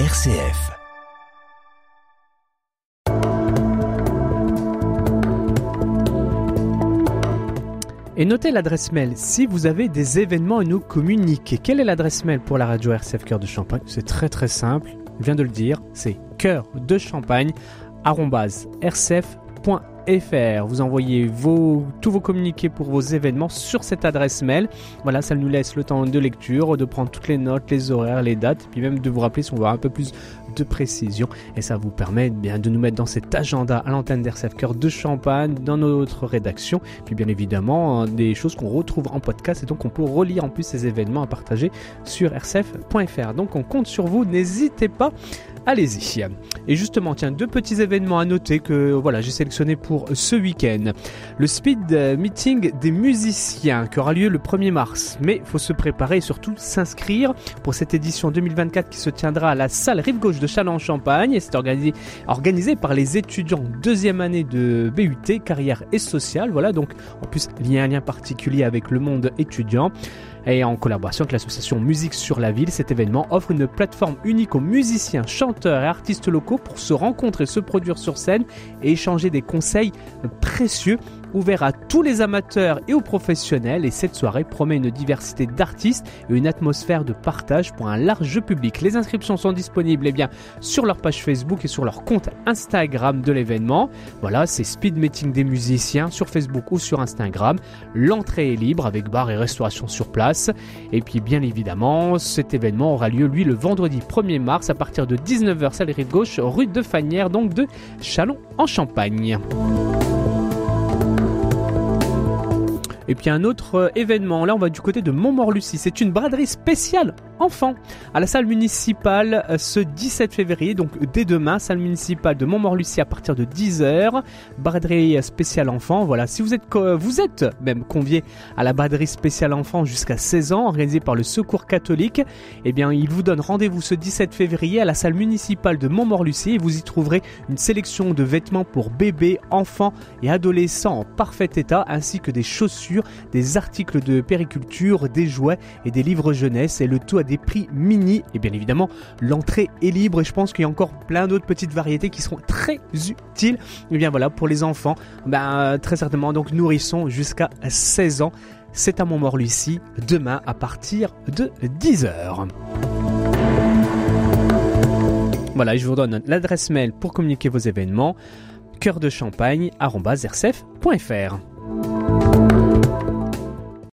RCF. Et notez l'adresse mail si vous avez des événements à nous communiquer. Quelle est l'adresse mail pour la radio RCF Cœur de Champagne? C'est très très simple, je viens de le dire, c'est cœur de champagne Vous envoyez tous vos communiqués pour vos événements sur cette adresse mail. Voilà, ça nous laisse le temps de lecture, de prendre toutes les notes, les horaires, les dates, puis même de vous rappeler si on veut un peu plus de précision. Et ça vous permet bien de nous mettre dans cet agenda à l'antenne d'RCF Cœur de Champagne, dans notre rédaction. Puis bien évidemment, hein, des choses qu'on retrouve en podcast et donc on peut relire en plus ces événements à partager sur rcf.fr. Donc on compte sur vous, n'hésitez pas allez-y. Et justement, tiens, deux petits événements à noter que voilà, j'ai sélectionné pour ce week-end. Le speed meeting des musiciens qui aura lieu le 1er mars. Mais il faut se préparer et surtout s'inscrire pour cette édition 2024 qui se tiendra à la salle Rive Gauche de Châlons-en-Champagne. Et c'est organisé, organisé par les étudiants deuxième année de BUT, carrière et sociale. Voilà, donc en plus, il y a un lien particulier avec le monde étudiant. Et en collaboration avec l'association Musique sur la Ville, cet événement offre une plateforme unique aux musiciens, chanteurs et artistes locaux pour se rencontrer, se produire sur scène et échanger des conseils précieux ouvert à tous les amateurs et aux professionnels et cette soirée promet une diversité d'artistes et une atmosphère de partage pour un large public. Les inscriptions sont disponibles eh sur leur page Facebook et sur leur compte Instagram de l'événement. Voilà, c'est Speed Meeting des musiciens sur Facebook ou sur Instagram. L'entrée est libre avec bar et restauration sur place. Et puis bien évidemment, cet événement aura lieu lui le vendredi 1er mars à partir de 19h salle rive gauche rue de Fanière donc de Chalon en Champagne. Et puis un autre euh, événement, là on va du côté de Montmorlucie, c'est une braderie spéciale enfants à la salle municipale euh, ce 17 février, donc dès demain, salle municipale de Montmorlucie à partir de 10h, braderie spéciale enfants. Voilà, si vous êtes, vous êtes même convié à la braderie spéciale enfants jusqu'à 16 ans, organisée par le Secours catholique, eh bien il vous donne rendez-vous ce 17 février à la salle municipale de Montmorlucie et vous y trouverez une sélection de vêtements pour bébés, enfants et adolescents en parfait état, ainsi que des chaussures, des articles de périculture, des jouets et des livres jeunesse et le tout à des prix mini. Et bien évidemment, l'entrée est libre et je pense qu'il y a encore plein d'autres petites variétés qui seront très utiles. Et bien voilà, pour les enfants, ben, très certainement, donc nourrissons jusqu'à 16 ans. C'est à Montmort-Lucie, demain à partir de 10h. Voilà, je vous donne l'adresse mail pour communiquer vos événements cœur de champagne